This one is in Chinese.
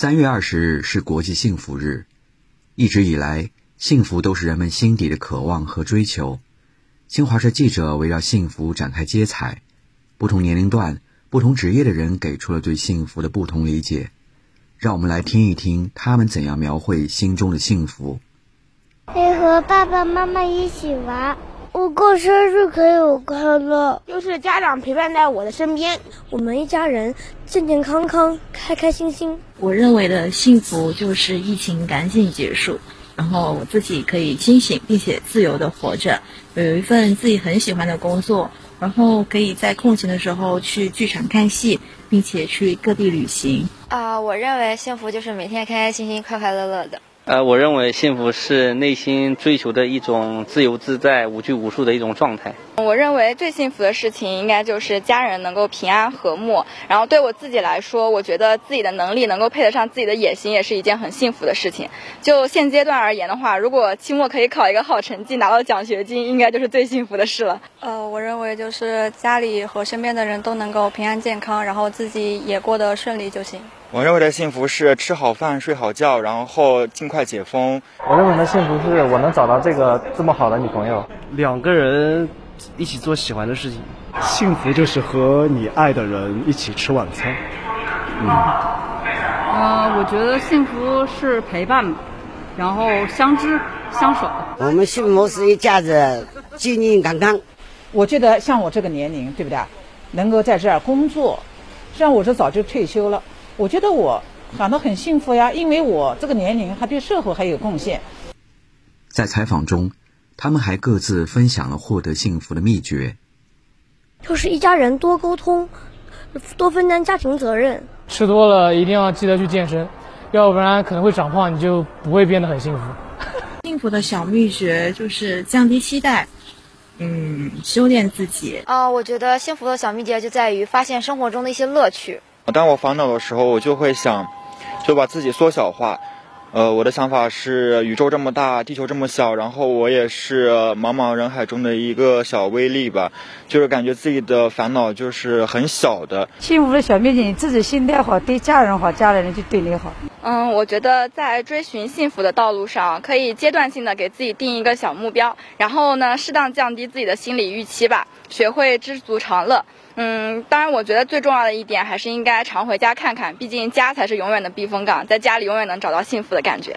三月二十日是国际幸福日，一直以来，幸福都是人们心底的渴望和追求。新华社记者围绕幸福展开接采，不同年龄段、不同职业的人给出了对幸福的不同理解。让我们来听一听他们怎样描绘心中的幸福。可以和爸爸妈妈一起玩，我过生日可以有快乐，就是家长陪伴在我的身边，我们一家人健健康康、开开心心。我认为的幸福就是疫情赶紧结束，然后我自己可以清醒并且自由的活着，有一份自己很喜欢的工作，然后可以在空闲的时候去剧场看戏，并且去各地旅行。啊，我认为幸福就是每天开开心心、快快乐乐的。呃，我认为幸福是内心追求的一种自由自在、无拘无束的一种状态。我认为最幸福的事情应该就是家人能够平安和睦。然后对我自己来说，我觉得自己的能力能够配得上自己的野心，也是一件很幸福的事情。就现阶段而言的话，如果期末可以考一个好成绩，拿到奖学金，应该就是最幸福的事了。呃，我认为就是家里和身边的人都能够平安健康，然后自己也过得顺利就行。我认为的幸福是吃好饭、睡好觉，然后尽快解封。我认为的幸福是我能找到这个这么好的女朋友，两个人一起做喜欢的事情。幸福就是和你爱的人一起吃晚餐。嗯，呃，我觉得幸福是陪伴，然后相知相守。我们幸福是一家子健健康康。我觉得像我这个年龄，对不对？能够在这儿工作，虽然我是早就退休了。我觉得我感到很幸福呀，因为我这个年龄还对社会还有贡献。在采访中，他们还各自分享了获得幸福的秘诀，就是一家人多沟通，多分担家庭责任。吃多了一定要记得去健身，要不然可能会长胖，你就不会变得很幸福。幸福的小秘诀就是降低期待，嗯，修炼自己。啊，我觉得幸福的小秘诀就在于发现生活中的一些乐趣。当我烦恼的时候，我就会想，就把自己缩小化。呃，我的想法是，宇宙这么大，地球这么小，然后我也是茫茫人海中的一个小微粒吧。就是感觉自己的烦恼就是很小的。幸福的小秘诀，自己心态好，对家人好，家里人就对你好。嗯，我觉得在追寻幸福的道路上，可以阶段性的给自己定一个小目标，然后呢，适当降低自己的心理预期吧，学会知足常乐。嗯，当然，我觉得最重要的一点还是应该常回家看看，毕竟家才是永远的避风港，在家里永远能找到幸福的感觉。